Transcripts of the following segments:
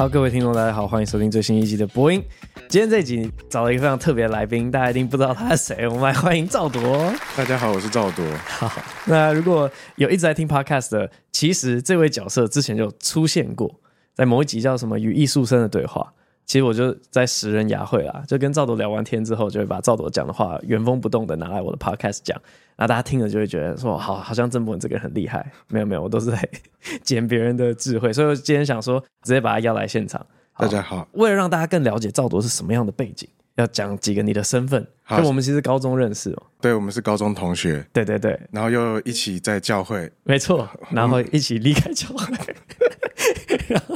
好，各位听众，大家好，欢迎收听最新一集的播音。今天这一集找了一个非常特别的来宾，大家一定不知道他是谁，我们来欢迎赵铎。大家好，我是赵铎。好，那如果有一直在听 Podcast 的，其实这位角色之前就出现过，在某一集叫什么《与艺术生的对话》。其实我就在拾人牙慧啦，就跟赵铎聊完天之后，就会把赵铎讲的话原封不动的拿来我的 podcast 讲，然后大家听了就会觉得说，好，好像郑博文这个人很厉害。没有没有，我都是在 捡别人的智慧，所以我今天想说，直接把他邀来现场。大家好，为了让大家更了解赵铎是什么样的背景，要讲几个你的身份。就我们其实高中认识哦，对，我们是高中同学，对对对，然后又一起在教会，没错，然后一起离开教会，然后。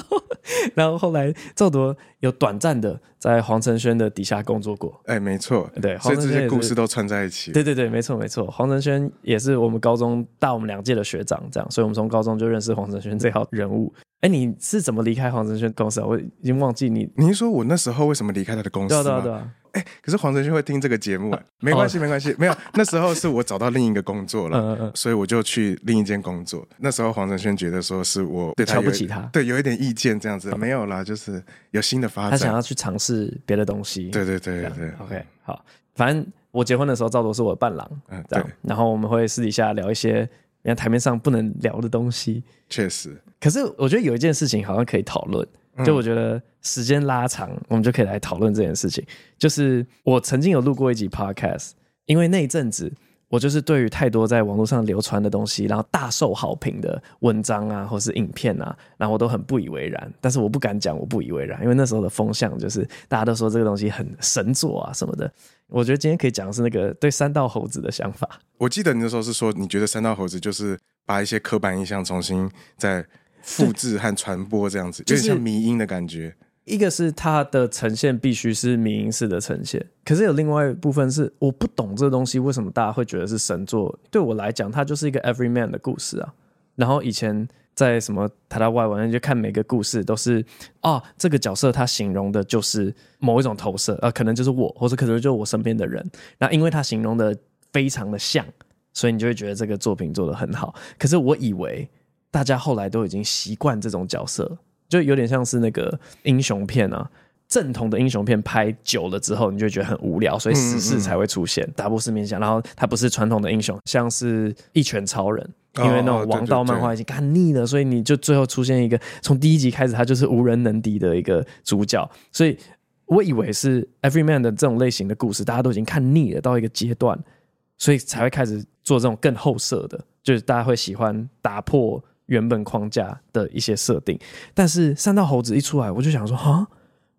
然后后来赵铎有短暂的在黄承轩的底下工作过，哎，没错，对，所以这些故事都串在一起。对对对，没错没错，黄承轩也是我们高中大我们两届的学长，这样，所以我们从高中就认识黄承轩这号人物。哎，你是怎么离开黄承轩公司啊？我已经忘记你。您说我那时候为什么离开他的公司？对对对。哎，可是黄承轩会听这个节目，啊、没关系，没关系，没有。那时候是我找到另一个工作了，嗯嗯，所以我就去另一间工作。那时候黄承轩觉得说是我对他瞧不起他，对，有一点意见这样子，没有啦，就是有新的发展，他想要去尝试别的东西。对对对对对，OK，好，反正我结婚的时候，赵铎是我的伴郎，嗯，这样，然后我们会私底下聊一些人家台面上不能聊的东西，确实。可是我觉得有一件事情好像可以讨论。就我觉得时间拉长，我们就可以来讨论这件事情。就是我曾经有录过一集 podcast，因为那一阵子我就是对于太多在网络上流传的东西，然后大受好评的文章啊，或是影片啊，然后我都很不以为然。但是我不敢讲我不以为然，因为那时候的风向就是大家都说这个东西很神作啊什么的。我觉得今天可以讲的是那个对三道猴子的想法。我记得你那时候是说，你觉得三道猴子就是把一些刻板印象重新再。复制和传播这样子，就像迷音的感觉。一个是它的呈现必须是迷音式的呈现，可是有另外一部分是我不懂这个东西，为什么大家会觉得是神作？对我来讲，它就是一个 everyman 的故事啊。然后以前在什么台大外文，就看每个故事都是哦，这个角色他形容的就是某一种投射，呃，可能就是我，或者可能就是我身边的人。那因为他形容的非常的像，所以你就会觉得这个作品做得很好。可是我以为。大家后来都已经习惯这种角色，就有点像是那个英雄片啊，正统的英雄片拍久了之后，你就觉得很无聊，所以死侍才会出现，打不死面相。然后他不是传统的英雄，像是一拳超人，因为那种王道漫画已经看腻了，所以你就最后出现一个从第一集开始他就是无人能敌的一个主角。所以我以为是 Everyman 的这种类型的故事，大家都已经看腻了到一个阶段，所以才会开始做这种更后设的，就是大家会喜欢打破。原本框架的一些设定，但是三道猴子一出来，我就想说，哈，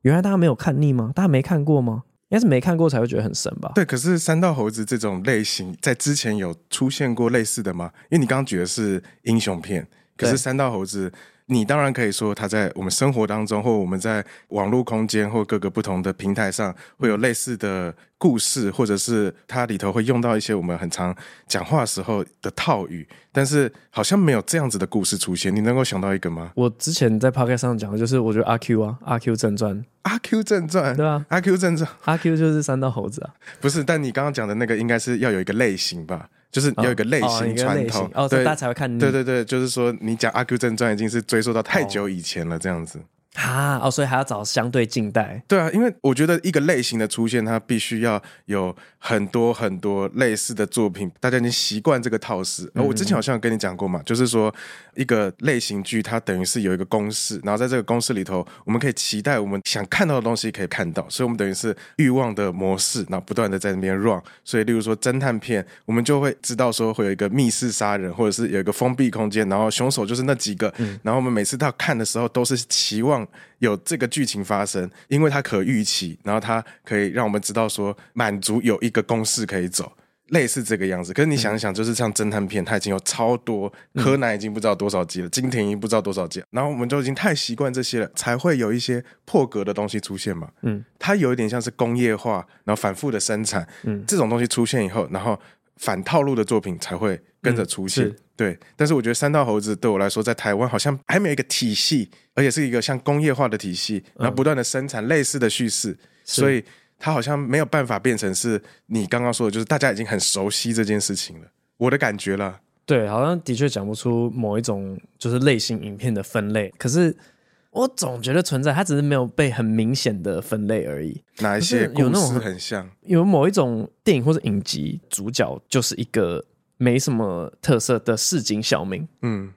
原来大家没有看腻吗？大家没看过吗？应该是没看过才会觉得很神吧？对，可是三道猴子这种类型在之前有出现过类似的吗？因为你刚刚举的是英雄片，可是三道猴子。你当然可以说，他在我们生活当中，或我们在网络空间或各个不同的平台上，会有类似的故事，或者是它里头会用到一些我们很常讲话时候的套语，但是好像没有这样子的故事出现。你能够想到一个吗？我之前在 Podcast 上讲的就是，我觉得阿 Q 啊，阿 Q 正传，阿 Q 正传，对啊，阿 Q 正传，阿 Q 就是三道猴子啊，不是？但你刚刚讲的那个应该是要有一个类型吧？就是有一个类型传统，哦，大家才会看。对对对，就是说你讲《阿 Q 正传》已经是追溯到太久以前了，这样子。啊哦，所以还要找相对近代。对啊，因为我觉得一个类型的出现，它必须要有很多很多类似的作品，大家已经习惯这个套式。而我之前好像有跟你讲过嘛，就是说一个类型剧，它等于是有一个公式，然后在这个公式里头，我们可以期待我们想看到的东西可以看到，所以我们等于是欲望的模式，然后不断的在那边 run。所以，例如说侦探片，我们就会知道说会有一个密室杀人，或者是有一个封闭空间，然后凶手就是那几个，然后我们每次到看的时候都是期望。有这个剧情发生，因为它可预期，然后它可以让我们知道说满足有一个公式可以走，类似这个样子。可是你想一想，就是像侦探片，它已经有超多，柯南已经不知道多少集了，金田一不知道多少集，然后我们就已经太习惯这些了，才会有一些破格的东西出现嘛。嗯，它有一点像是工业化，然后反复的生产，嗯，这种东西出现以后，然后反套路的作品才会跟着出现。对，但是我觉得三道猴子对我来说，在台湾好像还没有一个体系，而且是一个像工业化的体系，然后不断的生产类似的叙事，嗯、所以它好像没有办法变成是你刚刚说的，就是大家已经很熟悉这件事情了。我的感觉了，对，好像的确讲不出某一种就是类型影片的分类。可是我总觉得存在，它只是没有被很明显的分类而已。哪一些有那种很像？有某一种电影或者影集主角就是一个没什么特色的市井小民。嗯，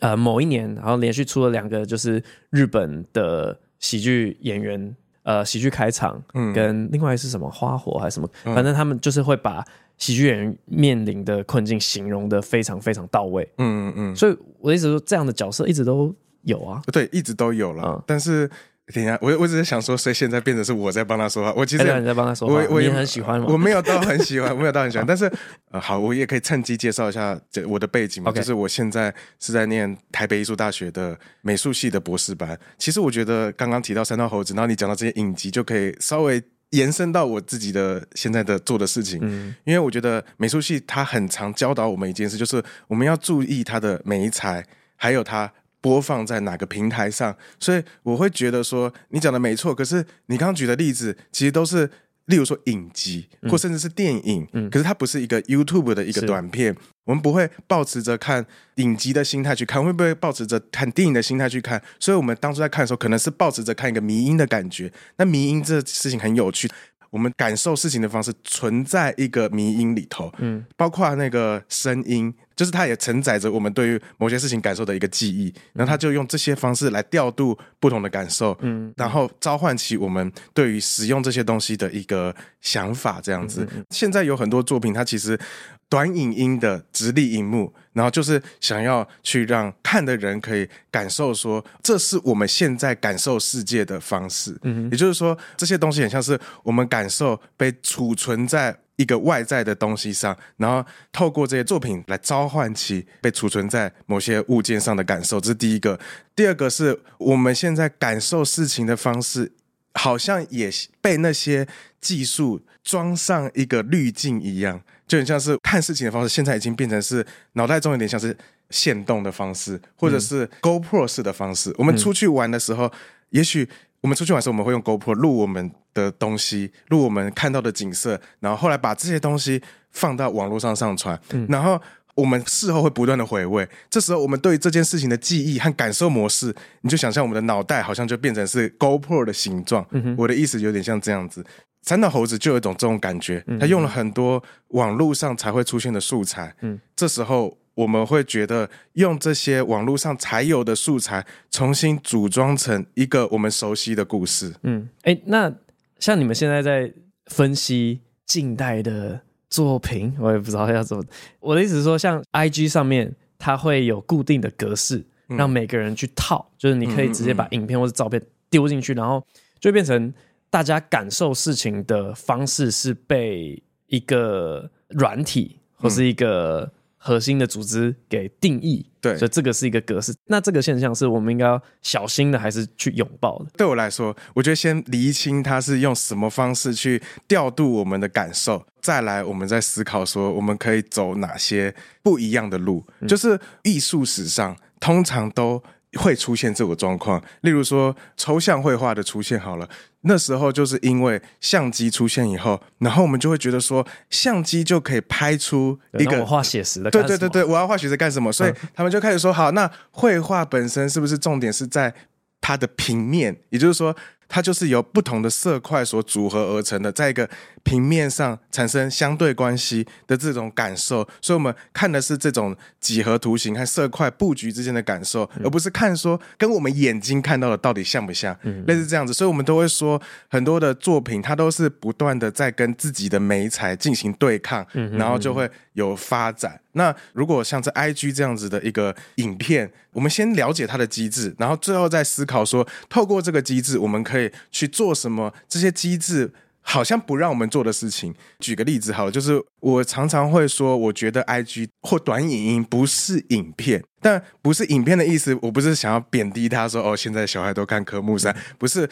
呃，某一年，然后连续出了两个，就是日本的喜剧演员，呃，喜剧开场，嗯，跟另外是什么花火还是什么，嗯、反正他们就是会把喜剧演员面临的困境形容的非常非常到位。嗯嗯嗯。所以我的意思说，这样的角色一直都。有啊，对，一直都有了。嗯、但是，等一下，我我只是想说，所以现在变成是我在帮他说话。我其实、欸、你在帮他说话，我我也很喜欢吗？我没有到很喜欢，我没有到很喜欢。但是，呃，好，我也可以趁机介绍一下这我的背景.就是我现在是在念台北艺术大学的美术系的博士班。其实我觉得刚刚提到三道猴子，然后你讲到这些影集，就可以稍微延伸到我自己的现在的做的事情。嗯，因为我觉得美术系它很常教导我们一件事，就是我们要注意它的媒材，还有它。播放在哪个平台上？所以我会觉得说你讲的没错。可是你刚刚举的例子，其实都是例如说影集，或甚至是电影。嗯，可是它不是一个 YouTube 的一个短片。我们不会抱持着看影集的心态去看，会不会抱持着看电影的心态去看？所以我们当初在看的时候，可能是抱持着看一个迷音的感觉。那迷音这事情很有趣。我们感受事情的方式存在一个迷音里头，嗯，包括那个声音，就是它也承载着我们对于某些事情感受的一个记忆，然后他就用这些方式来调度不同的感受，嗯，然后召唤起我们对于使用这些东西的一个想法，这样子。现在有很多作品，它其实。短影音的直立荧幕，然后就是想要去让看的人可以感受说，这是我们现在感受世界的方式。嗯，也就是说，这些东西很像是我们感受被储存在一个外在的东西上，然后透过这些作品来召唤起被储存在某些物件上的感受。这是第一个。第二个是我们现在感受事情的方式，好像也被那些技术装上一个滤镜一样。就很像是看事情的方式，现在已经变成是脑袋中有点像是限动的方式，或者是 GoPro 式的方式。我们出去玩的时候，也许我们出去玩的时候，我们会用 GoPro 录我们的东西，录我们看到的景色，然后后来把这些东西放到网络上上传，嗯、然后我们事后会不断的回味。这时候，我们对这件事情的记忆和感受模式，你就想象我们的脑袋好像就变成是 GoPro 的形状。嗯、我的意思有点像这样子。三道猴子就有一种这种感觉，他用了很多网络上才会出现的素材。嗯，这时候我们会觉得用这些网络上才有的素材，重新组装成一个我们熟悉的故事。嗯，哎，那像你们现在在分析近代的作品，我也不知道要怎么。我的意思是说，像 IG 上面，它会有固定的格式，让每个人去套，就是你可以直接把影片或者照片丢进去，然后就变成。大家感受事情的方式是被一个软体或是一个核心的组织给定义，对，所以这个是一个格式。那这个现象是我们应该要小心的，还是去拥抱的？对我来说，我觉得先厘清它是用什么方式去调度我们的感受，再来我们再思考说我们可以走哪些不一样的路。就是艺术史上通常都会出现这个状况，例如说抽象绘画的出现，好了。那时候就是因为相机出现以后，然后我们就会觉得说，相机就可以拍出一个画写实的。对对对对，我要画写实干什么？所以他们就开始说，好，那绘画本身是不是重点是在它的平面？也就是说。它就是由不同的色块所组合而成的，在一个平面上产生相对关系的这种感受，所以我们看的是这种几何图形和色块布局之间的感受，而不是看说跟我们眼睛看到的到底像不像，类似这样子。所以我们都会说，很多的作品它都是不断的在跟自己的媒材进行对抗，然后就会有发展。那如果像这 IG 这样子的一个影片，我们先了解它的机制，然后最后再思考说，透过这个机制，我们可可以去做什么？这些机制好像不让我们做的事情。举个例子好了，就是我常常会说，我觉得 IG 或短影音不是影片，但不是影片的意思，我不是想要贬低他说哦，现在小孩都看科目三，不是。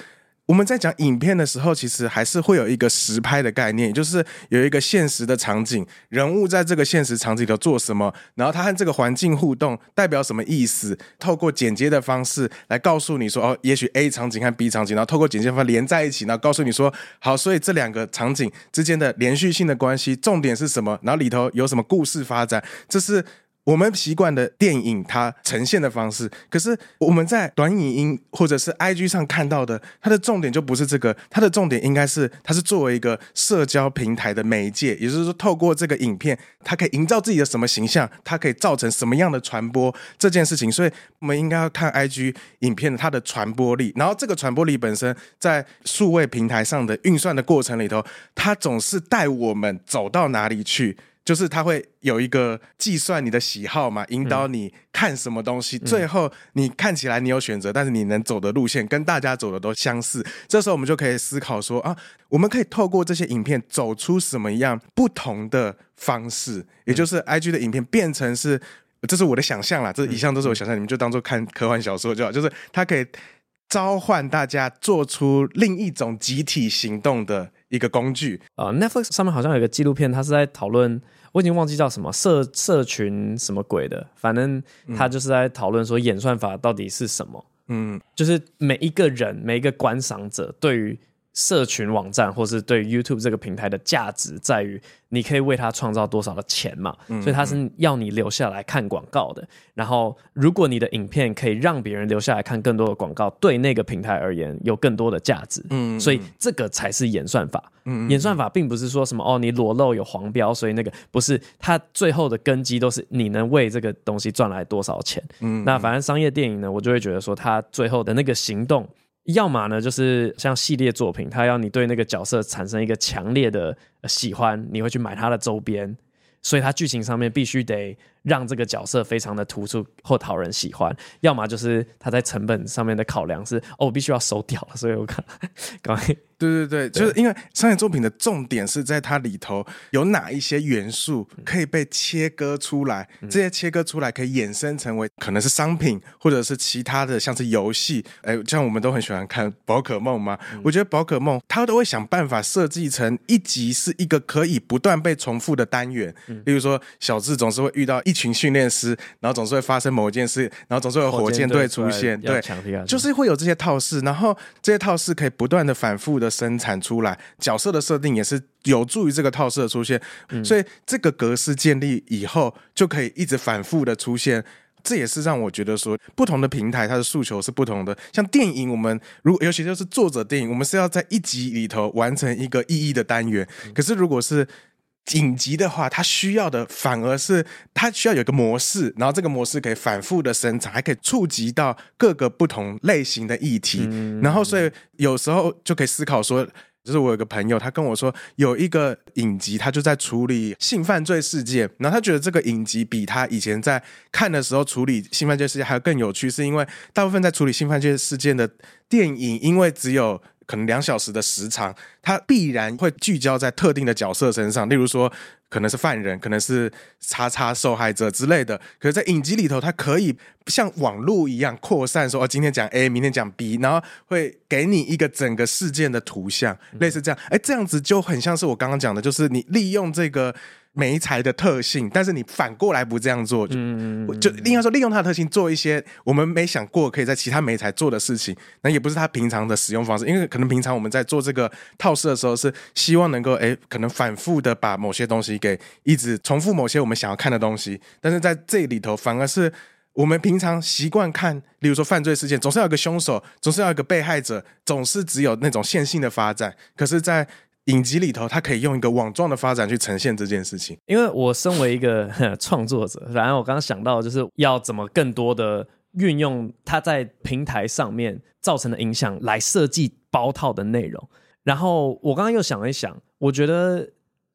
我们在讲影片的时候，其实还是会有一个实拍的概念，就是有一个现实的场景，人物在这个现实场景里头做什么，然后他和这个环境互动代表什么意思，透过剪接的方式来告诉你说，哦，也许 A 场景和 B 场景，然后透过剪接方连在一起，然后告诉你说，好，所以这两个场景之间的连续性的关系，重点是什么？然后里头有什么故事发展？这是我们习惯的电影它呈现的方式，可是我们在短影音或者是 IG 上看到的，它的重点就不是这个，它的重点应该是它是作为一个社交平台的媒介，也就是说，透过这个影片，它可以营造自己的什么形象，它可以造成什么样的传播这件事情，所以我们应该要看 IG 影片它的传播力，然后这个传播力本身在数位平台上的运算的过程里头，它总是带我们走到哪里去。就是他会有一个计算你的喜好嘛，引导你看什么东西，嗯、最后你看起来你有选择，但是你能走的路线跟大家走的都相似。这时候我们就可以思考说啊，我们可以透过这些影片走出什么样不同的方式，也就是 IG 的影片变成是，这是我的想象啦，这以上都是我想象，你们就当做看科幻小说就好，就是它可以召唤大家做出另一种集体行动的。一个工具。啊、uh，Netflix 上面好像有一个纪录片，它是在讨论，我已经忘记叫什么社社群什么鬼的，反正它就是在讨论说演算法到底是什么，嗯，就是每一个人每一个观赏者对于。社群网站或是对 YouTube 这个平台的价值在于，你可以为它创造多少的钱嘛？所以它是要你留下来看广告的。然后，如果你的影片可以让别人留下来看更多的广告，对那个平台而言有更多的价值。嗯，所以这个才是演算法。嗯，演算法并不是说什么哦，你裸露有黄标，所以那个不是。它最后的根基都是你能为这个东西赚来多少钱。嗯，那反正商业电影呢，我就会觉得说，它最后的那个行动。要么呢，就是像系列作品，他要你对那个角色产生一个强烈的喜欢，你会去买他的周边，所以他剧情上面必须得让这个角色非常的突出或讨人喜欢。要么就是他在成本上面的考量是，哦，我必须要收掉了，所以我看，赶快。对对对，就是因为商业作品的重点是在它里头有哪一些元素可以被切割出来，这些切割出来可以衍生成为可能是商品，或者是其他的，像是游戏。哎，像我们都很喜欢看宝可梦嘛，我觉得宝可梦它都会想办法设计成一集是一个可以不断被重复的单元。嗯例如说，小智总是会遇到一群训练师，然后总是会发生某一件事，然后总是有火箭队出现，对，就是会有这些套式，然后这些套式可以不断的反复的。生产出来角色的设定也是有助于这个套式的出现，嗯、所以这个格式建立以后就可以一直反复的出现。这也是让我觉得说，不同的平台它的诉求是不同的。像电影，我们如尤其就是作者电影，我们是要在一集里头完成一个意义的单元。可是如果是影集的话，它需要的反而是它需要有一个模式，然后这个模式可以反复的生产，还可以触及到各个不同类型的议题，嗯、然后所以有时候就可以思考说，就是我有个朋友，他跟我说有一个影集，他就在处理性犯罪事件，然后他觉得这个影集比他以前在看的时候处理性犯罪事件还要更有趣，是因为大部分在处理性犯罪事件的电影，因为只有。可能两小时的时长，它必然会聚焦在特定的角色身上，例如说可能是犯人，可能是叉叉受害者之类的。可是，在影集里头，它可以像网络一样扩散，说哦，今天讲 A，明天讲 B，然后会给你一个整个事件的图像，类似这样。哎，这样子就很像是我刚刚讲的，就是你利用这个。媒材的特性，但是你反过来不这样做，就就应该说利用它的特性做一些我们没想过可以在其他媒材做的事情，那也不是它平常的使用方式，因为可能平常我们在做这个套式的时候是希望能够哎，可能反复的把某些东西给一直重复某些我们想要看的东西，但是在这里头反而是我们平常习惯看，例如说犯罪事件，总是要有一个凶手，总是要有一个被害者，总是只有那种线性的发展，可是，在影集里头，它可以用一个网状的发展去呈现这件事情。因为我身为一个创作者，反正我刚刚想到，就是要怎么更多的运用它在平台上面造成的影响来设计包套的内容。然后我刚刚又想了一想，我觉得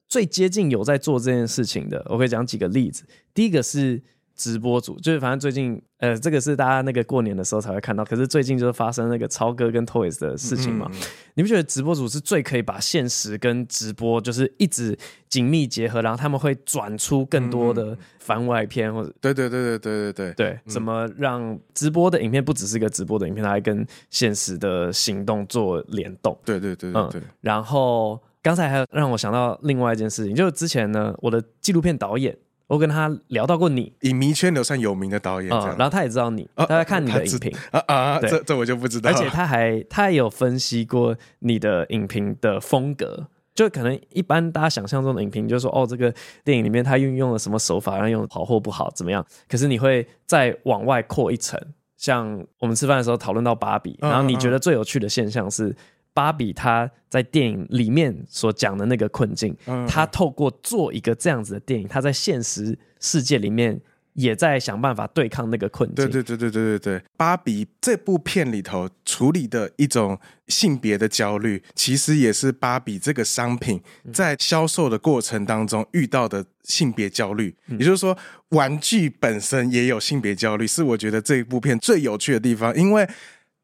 最接近有在做这件事情的，我可以讲几个例子。第一个是。直播组就是，反正最近，呃，这个是大家那个过年的时候才会看到。可是最近就是发生那个超哥跟 Toys 的事情嘛。嗯、你不觉得直播组是最可以把现实跟直播就是一直紧密结合，然后他们会转出更多的番外篇，或者对对对对对对对对，怎么让直播的影片不只是一个直播的影片，它还跟现实的行动做联动？对对对对对。嗯、然后刚才还有让我想到另外一件事情，就是之前呢，我的纪录片导演。我跟他聊到过你，影迷圈流算有名的导演，嗯，然后他也知道你，他在看你的影评啊啊，这这我就不知道。而且他还他还有分析过你的影评的风格，就可能一般大家想象中的影评，就是说哦，这个电影里面他运用了什么手法，让用好或不好怎么样？可是你会再往外扩一层，像我们吃饭的时候讨论到芭比，然后你觉得最有趣的现象是芭比她在电影里面所讲的那个困境，她透过做一个这样子的电影，她在现实世界里面。也在想办法对抗那个困境。对对对对对对对，芭比这部片里头处理的一种性别的焦虑，其实也是芭比这个商品在销售的过程当中遇到的性别焦虑。也就是说，玩具本身也有性别焦虑，是我觉得这一部片最有趣的地方。因为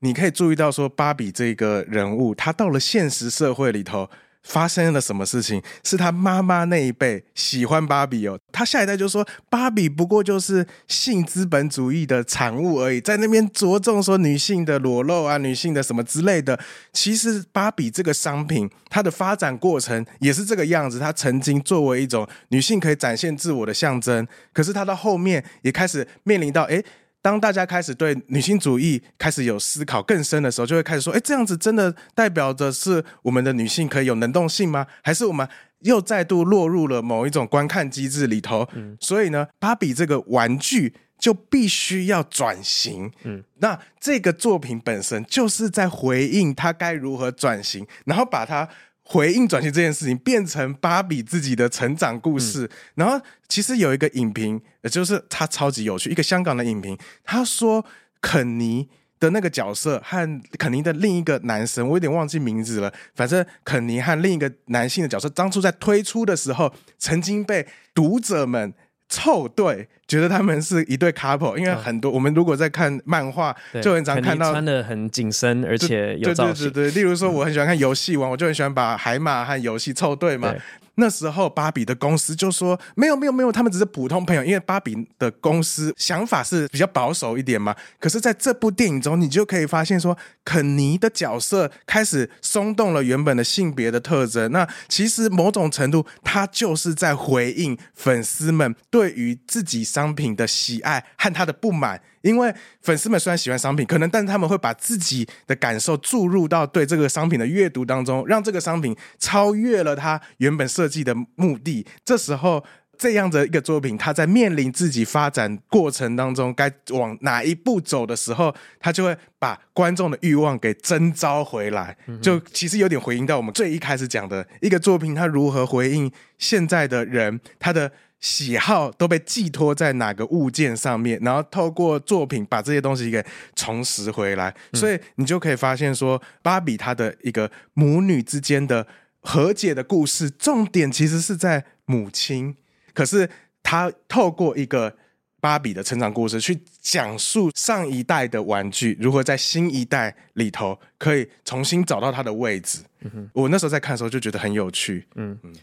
你可以注意到，说芭比这个人物，她到了现实社会里头。发生了什么事情？是他妈妈那一辈喜欢芭比哦，他下一代就说芭比不过就是性资本主义的产物而已，在那边着重说女性的裸露啊，女性的什么之类的。其实芭比这个商品，它的发展过程也是这个样子。它曾经作为一种女性可以展现自我的象征，可是它到后面也开始面临到诶。当大家开始对女性主义开始有思考更深的时候，就会开始说：“哎，这样子真的代表着是我们的女性可以有能动性吗？还是我们又再度落入了某一种观看机制里头？”嗯，所以呢，芭比这个玩具就必须要转型。嗯，那这个作品本身就是在回应它该如何转型，然后把它。回应转型这件事情变成芭比自己的成长故事，嗯、然后其实有一个影评，就是他超级有趣，一个香港的影评，他说肯尼的那个角色和肯尼的另一个男生，我有点忘记名字了，反正肯尼和另一个男性的角色，当初在推出的时候，曾经被读者们。凑对，觉得他们是一对 couple，因为很多、哦、我们如果在看漫画，就很常看到穿的很紧身，而且有造型。对对对对，例如说，我很喜欢看游戏王，嗯、我就很喜欢把海马和游戏凑对嘛。对那时候芭比的公司就说没有没有没有，他们只是普通朋友。因为芭比的公司想法是比较保守一点嘛。可是在这部电影中，你就可以发现说，肯尼的角色开始松动了原本的性别的特征。那其实某种程度，他就是在回应粉丝们对于自己商品的喜爱和他的不满。因为粉丝们虽然喜欢商品，可能，但是他们会把自己的感受注入到对这个商品的阅读当中，让这个商品超越了他原本设计的目的。这时候，这样的一个作品，他在面临自己发展过程当中该往哪一步走的时候，他就会把观众的欲望给征召回来。就其实有点回应到我们最一开始讲的一个作品，它如何回应现在的人，他的。喜好都被寄托在哪个物件上面，然后透过作品把这些东西给重拾回来，嗯、所以你就可以发现说，芭比她的一个母女之间的和解的故事，重点其实是在母亲，可是她透过一个芭比的成长故事，去讲述上一代的玩具如何在新一代里头可以重新找到它的位置。嗯、我那时候在看的时候就觉得很有趣。嗯嗯。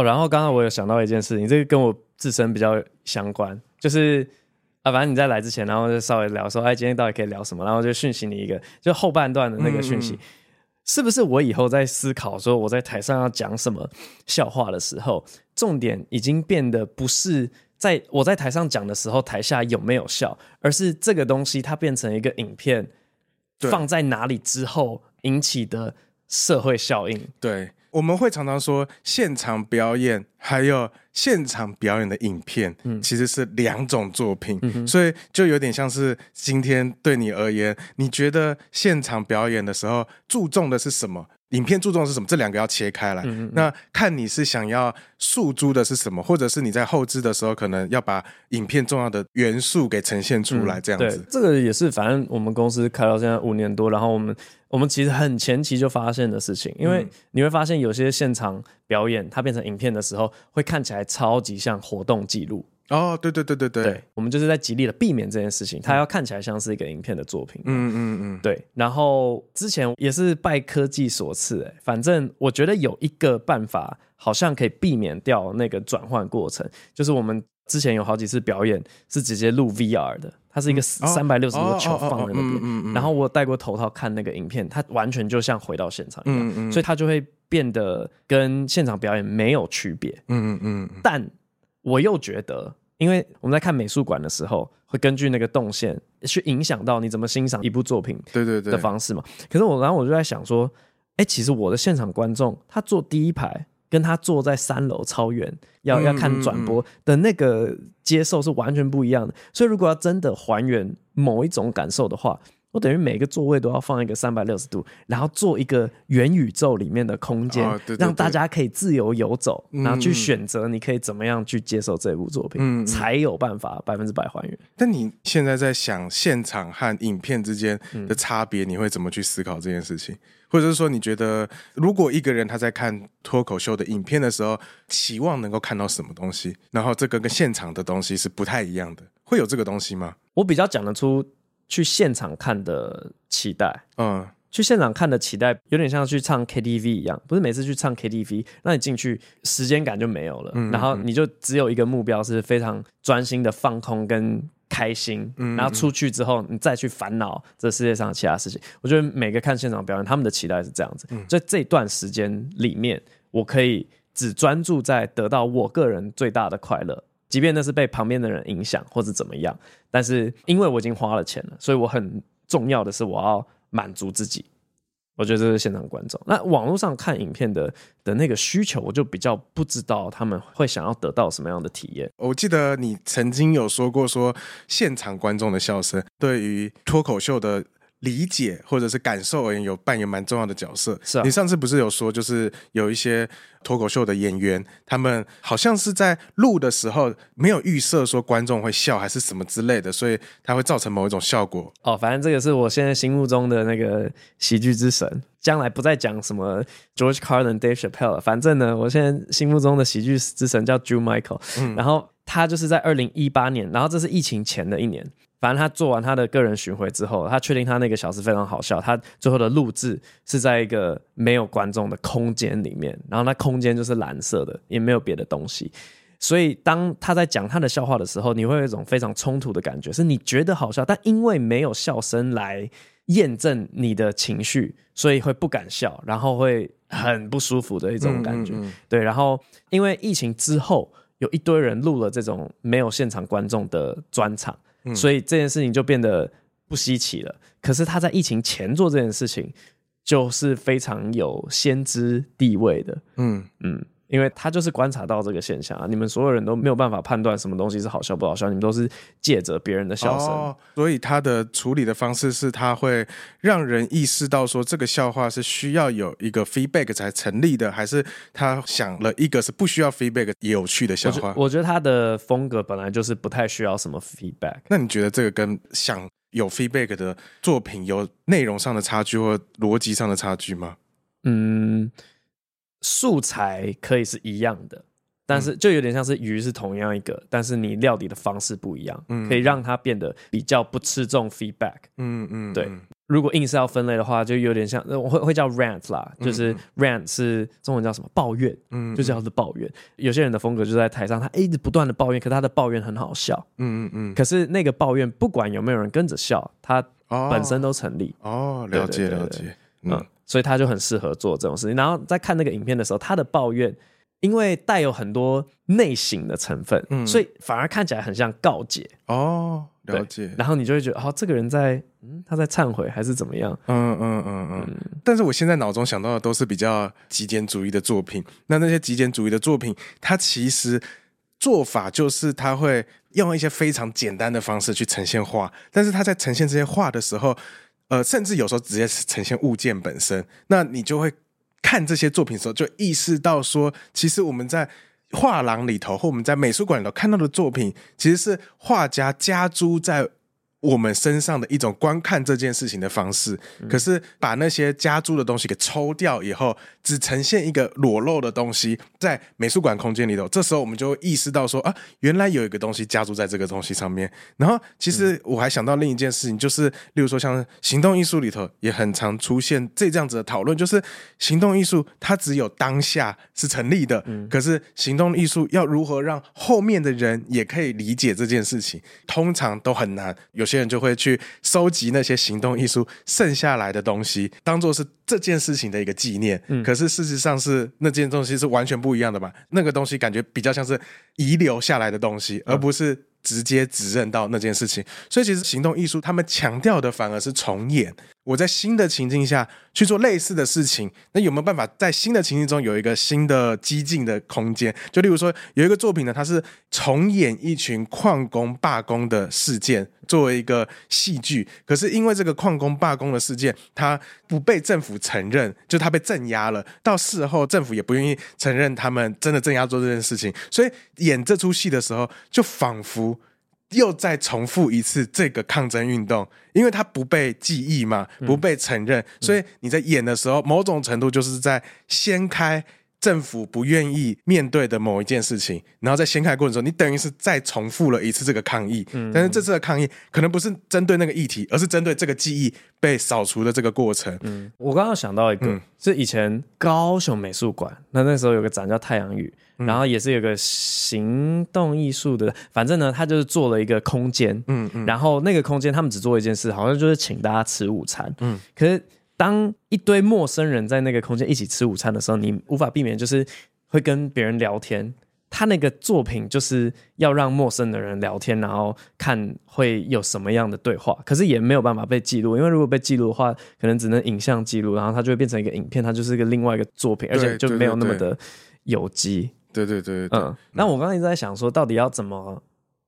哦，然后刚刚我有想到一件事情，这个跟我自身比较相关，就是啊，反正你在来之前，然后就稍微聊说，哎，今天到底可以聊什么？然后就讯息你一个，就后半段的那个讯息，是不是我以后在思考说我在台上要讲什么笑话的时候，重点已经变得不是在我在台上讲的时候台下有没有笑，而是这个东西它变成一个影片放在哪里之后引起的社会效应，对。我们会常常说，现场表演还有现场表演的影片，嗯，其实是两种作品，嗯，所以就有点像是今天对你而言，你觉得现场表演的时候注重的是什么？影片注重的是什么？这两个要切开来。嗯嗯，那看你是想要诉诸的是什么，或者是你在后置的时候，可能要把影片重要的元素给呈现出来，这样子。嗯、对，这个也是，反正我们公司开到现在五年多，然后我们我们其实很前期就发现的事情，因为你会发现有些现场表演它变成影片的时候，会看起来超级像活动记录。哦，对对对对对，对，我们就是在极力的避免这件事情，它要看起来像是一个影片的作品。嗯嗯嗯，对。然后之前也是拜科技所赐，哎，反正我觉得有一个办法，好像可以避免掉那个转换过程，就是我们之前有好几次表演是直接录 VR 的，它是一个三百六十度球放在那边，然后我戴过头套看那个影片，它完全就像回到现场一样，嗯嗯，所以它就会变得跟现场表演没有区别。嗯嗯嗯，但我又觉得。因为我们在看美术馆的时候，会根据那个动线去影响到你怎么欣赏一部作品，对对对的方式嘛。可是我然后我就在想说，哎，其实我的现场观众，他坐第一排，跟他坐在三楼超远，要要看转播的那个接受是完全不一样的。所以，如果要真的还原某一种感受的话，我等于每个座位都要放一个三百六十度，然后做一个元宇宙里面的空间，哦、对对对，让大家可以自由游走，嗯、然后去选择你可以怎么样去接受这部作品，嗯、才有办法百分之百还原。但你现在在想现场和影片之间的差别，你会怎么去思考这件事情？或者是说，你觉得如果一个人他在看脱口秀的影片的时候，期望能够看到什么东西，然后这个跟现场的东西是不太一样的，会有这个东西吗？我比较讲得出。去现场看的期待，嗯，去现场看的期待有点像去唱 KTV 一样，不是每次去唱 KTV，那你进去时间感就没有了，嗯，然后你就只有一个目标，是非常专心的放空跟开心，嗯，然后出去之后你再去烦恼这世界上其他事情。我觉得每个看现场表演，他们的期待是这样子，在这段时间里面，我可以只专注在得到我个人最大的快乐。即便那是被旁边的人影响或者怎么样，但是因为我已经花了钱了，所以我很重要的是我要满足自己。我觉得这是现场观众。那网络上看影片的的那个需求，我就比较不知道他们会想要得到什么样的体验。我记得你曾经有说过，说现场观众的笑声对于脱口秀的。理解或者是感受而言，有扮演蛮重要的角色。是啊，你上次不是有说，就是有一些脱口秀的演员，他们好像是在录的时候没有预设说观众会笑还是什么之类的，所以它会造成某一种效果。哦，反正这个是我现在心目中的那个喜剧之神，将来不再讲什么 George Carlin、Dave Chappelle 了。反正呢，我现在心目中的喜剧之神叫 Drew Michael，嗯，然后他就是在二零一八年，然后这是疫情前的一年。反正他做完他的个人巡回之后，他确定他那个小时非常好笑。他最后的录制是在一个没有观众的空间里面，然后那空间就是蓝色的，也没有别的东西。所以当他在讲他的笑话的时候，你会有一种非常冲突的感觉，是你觉得好笑，但因为没有笑声来验证你的情绪，所以会不敢笑，然后会很不舒服的一种感觉。嗯嗯嗯。对，然后因为疫情之后，有一堆人录了这种没有现场观众的专场。所以这件事情就变得不稀奇了。可是他在疫情前做这件事情，就是非常有先知地位的。嗯嗯。因为他就是观察到这个现象啊，你们所有人都没有办法判断什么东西是好笑不好笑，你们都是借着别人的笑声。哦，所以他的处理的方式是他会让人意识到说这个笑话是需要有一个 feedback 才成立的，还是他想了一个是不需要 feedback 也有趣的笑话？我觉得他的风格本来就是不太需要什么 feedback。那你觉得这个跟想有 feedback 的作品有内容上的差距或逻辑上的差距吗？嗯。素材可以是一样的，但是就有点像是鱼是同样一个，但是你料理的方式不一样，嗯，可以让它变得比较不吃重 feedback，嗯嗯，对。如果硬是要分类的话，就有点像，我会会叫 rant 啦，就是 rant 是中文叫什么？抱怨，嗯，就叫做抱怨。有些人的风格就在台上，他一直不断的抱怨，可他的抱怨很好笑，嗯嗯嗯。可是那个抱怨不管有没有人跟着笑，他本身都成立。哦，了解了解，嗯。所以他就很适合做这种事情。然后在看那个影片的时候，他的抱怨因为带有很多内省的成分，嗯，所以反而看起来很像告解哦。了解。然后你就会觉得，哦，这个人在，嗯，他在忏悔还是怎么样？嗯嗯嗯嗯。但是我现在脑中想到的都是比较极简主义的作品。那那些极简主义的作品，它其实做法就是他会用一些非常简单的方式去呈现画，但是他在呈现这些画的时候。呃，甚至有时候直接呈现物件本身，那你就会看这些作品的时候，就意识到说，其实我们在画廊里头或我们在美术馆里头看到的作品，其实是画家加诸在。我们身上的一种观看这件事情的方式，可是把那些加注的东西给抽掉以后，只呈现一个裸露的东西在美术馆空间里头。这时候我们就会意识到说啊，原来有一个东西加注在这个东西上面。然后，其实我还想到另一件事情，就是例如说像行动艺术里头也很常出现这这样子的讨论，就是行动艺术它只有当下是成立的，可是行动艺术要如何让后面的人也可以理解这件事情，通常都很难。有。有些人就会去收集那些行动艺术剩下来的东西，当做是这件事情的一个纪念。嗯，可是事实上是那件东西是完全不一样的嘛？那个东西感觉比较像是遗留下来的东西，而不是直接指认到那件事情。所以其实行动艺术他们强调的反而是重演。我在新的情境下去做类似的事情，那有没有办法在新的情境中有一个新的激进的空间？就例如说，有一个作品呢，它是重演一群矿工罢工的事件作为一个戏剧，可是因为这个矿工罢工的事件，它不被政府承认，就它被镇压了。到事后，政府也不愿意承认他们真的镇压做这件事情，所以演这出戏的时候，就仿佛。又再重复一次这个抗争运动，因为它不被记忆嘛，不被承认，所以你在演的时候，某种程度就是在掀开政府不愿意面对的某一件事情，然后在掀开过程中，你等于是再重复了一次这个抗议。嗯、但是这次的抗议可能不是针对那个议题，而是针对这个记忆被扫除的这个过程。嗯，我刚刚想到一个，嗯、是以前高雄美术馆，那那时候有个展叫《太阳雨》。然后也是有个行动艺术的，反正呢，他就是做了一个空间，嗯嗯，然后那个空间他们只做一件事，好像就是请大家吃午餐，嗯。可是当一堆陌生人在那个空间一起吃午餐的时候，你无法避免就是会跟别人聊天。他那个作品就是要让陌生的人聊天，然后看会有什么样的对话，可是也没有办法被记录，因为如果被记录的话，可能只能影像记录，然后它就会变成一个影片，它就是一个另外一个作品，而且就没有那么的有机。对对对对，嗯，那我刚刚一直在想说，到底要怎么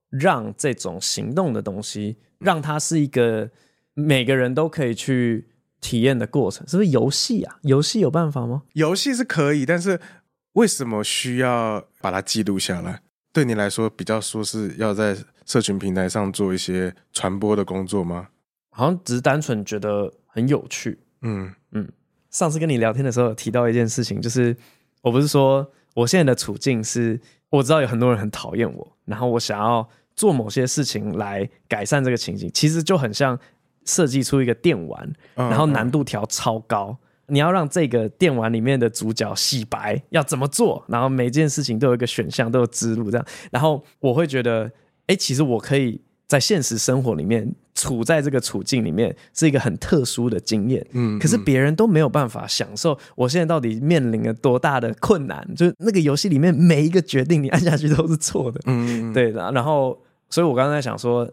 让这种行动的东西，让它是一个每个人都可以去体验的过程，是不是游戏啊？游戏有办法吗？游戏是可以，但是为什么需要把它记录下来？对你来说，比较说是要在社群平台上做一些传播的工作吗？好像只是单纯觉得很有趣。嗯嗯，上次跟你聊天的时候有提到一件事情，就是我不是说。我现在的处境是，我知道有很多人很讨厌我，然后我想要做某些事情来改善这个情景，其实就很像设计出一个电玩，然后难度调超高，你要让这个电玩里面的主角洗白，要怎么做？然后每件事情都有一个选项，都有支路这样，然后我会觉得，哎，其实我可以。在现实生活里面，处在这个处境里面是一个很特殊的经验。嗯，可是别人都没有办法享受。我现在到底面临了多大的困难？就是那个游戏里面每一个决定你按下去都是错的。嗯，对的。然后，所以我刚才想说，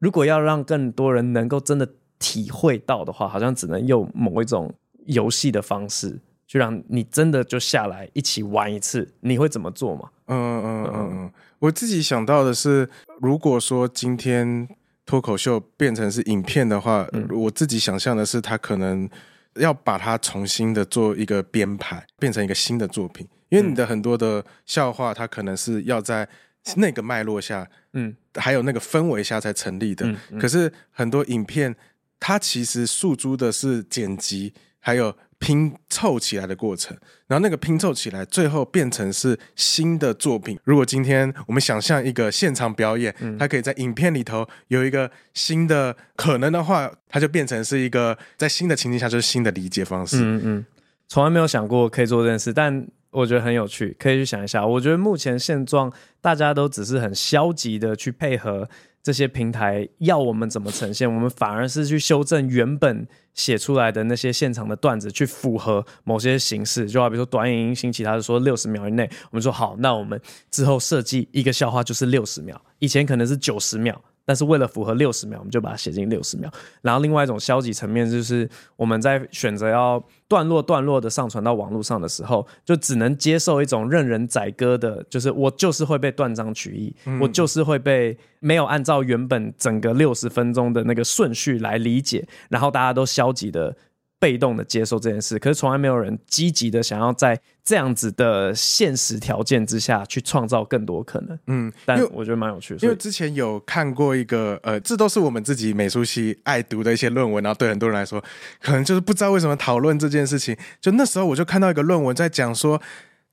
如果要让更多人能够真的体会到的话，好像只能用某一种游戏的方式，就让你真的就下来一起玩一次。你会怎么做吗？嗯嗯嗯嗯。我自己想到的是，如果说今天脱口秀变成是影片的话，嗯、我自己想象的是，他可能要把它重新的做一个编排，变成一个新的作品。因为你的很多的笑话，它可能是要在那个脉络下，嗯，还有那个氛围下才成立的。嗯嗯、可是很多影片，它其实诉诸的是剪辑，还有。拼凑起来的过程，然后那个拼凑起来，最后变成是新的作品。如果今天我们想象一个现场表演，嗯、它可以在影片里头有一个新的可能的话，它就变成是一个在新的情境下就是新的理解方式。嗯嗯，从来没有想过可以做这件事，但我觉得很有趣，可以去想一下。我觉得目前现状，大家都只是很消极的去配合。这些平台要我们怎么呈现，我们反而是去修正原本写出来的那些现场的段子，去符合某些形式。就好比如说短影音兴起，他是说六十秒以内，我们说好，那我们之后设计一个笑话就是六十秒，以前可能是九十秒。但是为了符合六十秒，我们就把它写进六十秒。然后另外一种消极层面就是我们在选择要段落段落的上传到网络上的时候，就只能接受一种任人宰割的，就是我就是会被断章取义，嗯、我就是会被没有按照原本整个六十分钟的那个顺序来理解，然后大家都消极的。被动的接受这件事，可是从来没有人积极的想要在这样子的现实条件之下去创造更多可能。嗯，但我觉得蛮有趣的，因为之前有看过一个呃，这都是我们自己美术系爱读的一些论文，然后对很多人来说，可能就是不知道为什么讨论这件事情。就那时候我就看到一个论文在讲说。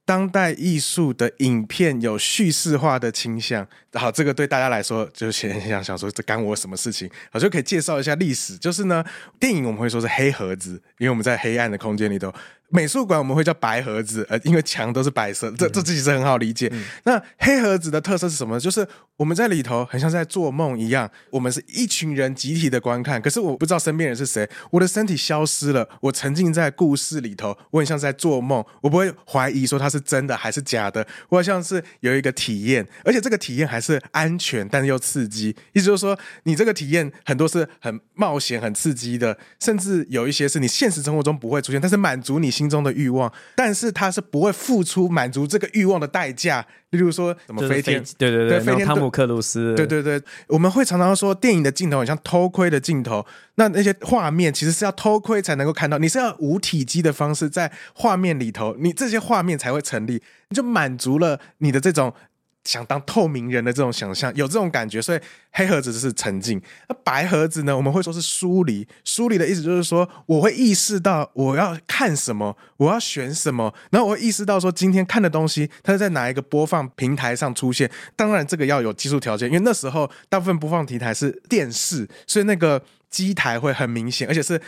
当代艺术的影片有叙事化的倾向，好，这个对大家来说就先想想说这干我什么事情？好，就可以介绍一下历史。就是呢，电影我们会说是黑盒子，因为我们在黑暗的空间里头，美术馆我们会叫白盒子，呃，因为墙都是白色，这这其实很好理解。嗯、那黑盒子的特色是什么？就是我们在里头很像在做梦一样，我们是一群人集体的观看，可是我不知道身边人是谁，我的身体消失了，我沉浸在故事里头，我很像在做梦，我不会怀疑说它是真的还是假的，我好像是有一个体验，而且这个体验还是安全，但是又刺激。意思就是说，你这个体验很多是很冒险、很刺激的，甚至有一些是你现实生活中不会出现，但是满足你。心中的欲望，但是他是不会付出满足这个欲望的代价。例如说，什么飞天？对对对，飞天汤姆克鲁斯。对对对，我们会常常说，电影的镜头很像偷窥的镜头。那那些画面其实是要偷窥才能够看到，你是要无体积的方式在画面里头，你这些画面才会成立，你就满足了你的这种。想当透明人的这种想象，有这种感觉，所以黑盒子就是沉浸。那白盒子呢？我们会说是疏离。疏离的意思就是说，我会意识到我要看什么，我要选什么，然后我会意识到说，今天看的东西它是在哪一个播放平台上出现。当然，这个要有技术条件，因为那时候大部分播放平台是电视，所以那个机台会很明显，而且是。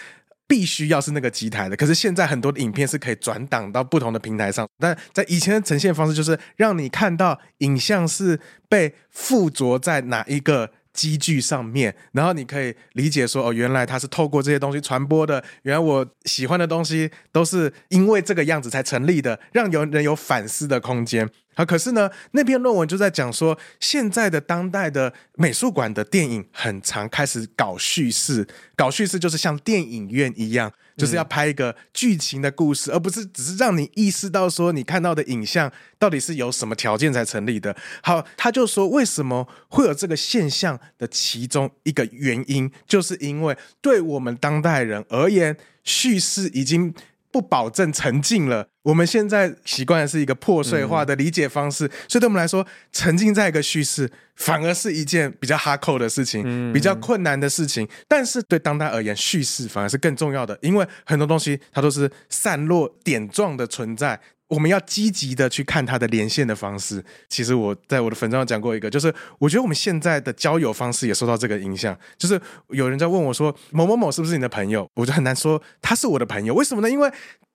必须要是那个机台的，可是现在很多的影片是可以转档到不同的平台上，但在以前的呈现方式就是让你看到影像是被附着在哪一个机具上面，然后你可以理解说哦，原来它是透过这些东西传播的，原来我喜欢的东西都是因为这个样子才成立的，让有人有反思的空间。啊，可是呢，那篇论文就在讲说，现在的当代的美术馆的电影很常开始搞叙事，搞叙事就是像电影院一样，就是要拍一个剧情的故事，嗯、而不是只是让你意识到说你看到的影像到底是有什么条件才成立的。好，他就说为什么会有这个现象的其中一个原因，就是因为对我们当代人而言，叙事已经。不保证沉浸了。我们现在习惯的是一个破碎化的理解方式，嗯、所以对我们来说，沉浸在一个叙事反而是一件比较哈扣的事情，嗯、比较困难的事情。但是对当代而言，叙事反而是更重要的，因为很多东西它都是散落点状的存在。我们要积极的去看它的连线的方式。其实我在我的粉专上讲过一个，就是我觉得我们现在的交友方式也受到这个影响。就是有人在问我说：“某某某是不是你的朋友？”我就很难说他是我的朋友。为什么呢？因为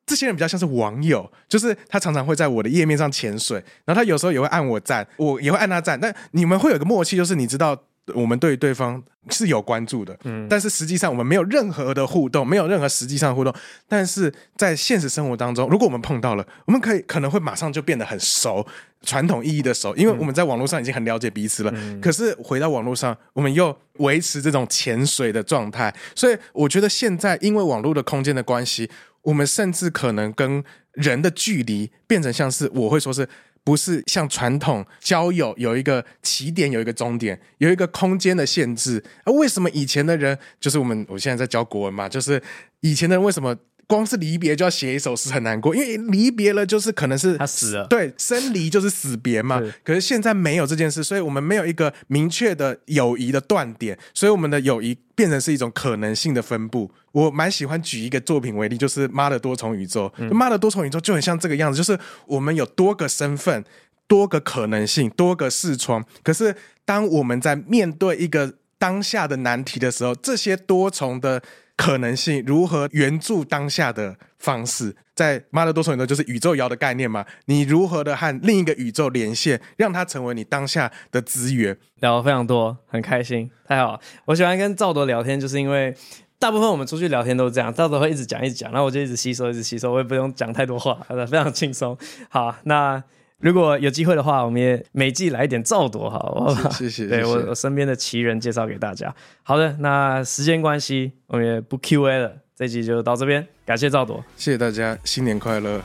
这些人比较像是网友，就是他常常会在我的页面上潜水，然后他有时候也会按我赞，我也会按他赞。但你们会有个默契，就是你知道。我们对对方是有关注的，嗯，但是实际上我们没有任何的互动，没有任何实际上的互动。但是在现实生活当中，如果我们碰到了，我们可以可能会马上就变得很熟，传统意义的熟，因为我们在网络上已经很了解彼此了。嗯，可是回到网络上，我们又维持这种潜水的状态。所以我觉得现在因为网络的空间的关系，我们甚至可能跟人的距离变成像是我会说是。不是像传统交友有一个起点，有一个终点，有一个空间的限制。而为什么以前的人，就是我们我现在在教国文嘛，就是以前的人为什么光是离别就要写一首诗很难过？因为离别了就是可能是他死了，对，生离就是死别嘛。是可是现在没有这件事，所以我们没有一个明确的友谊的断点，所以我们的友谊变成是一种可能性的分布。我蛮喜欢举一个作品为例，就是《妈的多重宇宙》。《妈的多重宇宙》就很像这个样子，就是我们有多个身份、多个可能性、多个视窗。可是，当我们在面对一个当下的难题的时候，这些多重的可能性如何援助当下的方式，在《妈的多重宇宙》就是宇宙摇的概念嘛？你如何的和另一个宇宙连线，让它成为你当下的资源？聊非常多，很开心，太好了。我喜欢跟赵德聊天，就是因为。大部分我们出去聊天都是这样，赵德会一直讲一直讲，然后我就一直吸收，一直吸收，我也不用讲太多话，非常轻松。好，那如果有机会的话，我们也每季来一点赵铎，好，好吧？谢谢。对，我我身边的奇人介绍给大家。好的，那时间关系，我们也不 Q&A 了，这集就到这边，感谢赵铎，谢谢大家，新年快乐。